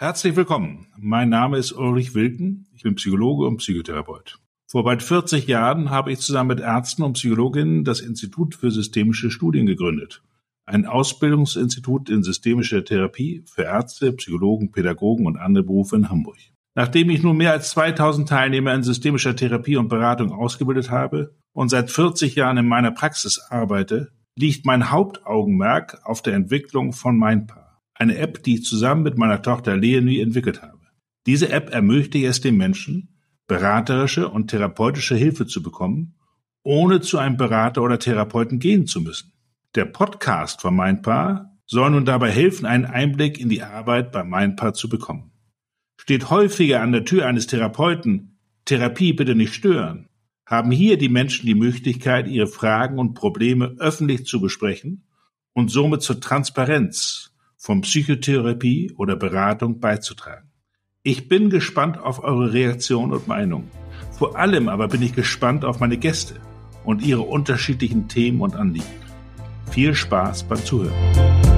Herzlich willkommen. Mein Name ist Ulrich Wilken. Ich bin Psychologe und Psychotherapeut. Vor bald 40 Jahren habe ich zusammen mit Ärzten und Psychologinnen das Institut für systemische Studien gegründet. Ein Ausbildungsinstitut in systemischer Therapie für Ärzte, Psychologen, Pädagogen und andere Berufe in Hamburg. Nachdem ich nun mehr als 2000 Teilnehmer in systemischer Therapie und Beratung ausgebildet habe und seit 40 Jahren in meiner Praxis arbeite, liegt mein Hauptaugenmerk auf der Entwicklung von Mindpaar eine App, die ich zusammen mit meiner Tochter Leonie entwickelt habe. Diese App ermöglicht es den Menschen, beraterische und therapeutische Hilfe zu bekommen, ohne zu einem Berater oder Therapeuten gehen zu müssen. Der Podcast von Mindpaar soll nun dabei helfen, einen Einblick in die Arbeit bei Mindpaar zu bekommen. Steht häufiger an der Tür eines Therapeuten, Therapie bitte nicht stören, haben hier die Menschen die Möglichkeit, ihre Fragen und Probleme öffentlich zu besprechen und somit zur Transparenz von Psychotherapie oder Beratung beizutragen. Ich bin gespannt auf eure Reaktion und Meinung. Vor allem aber bin ich gespannt auf meine Gäste und ihre unterschiedlichen Themen und Anliegen. Viel Spaß beim Zuhören.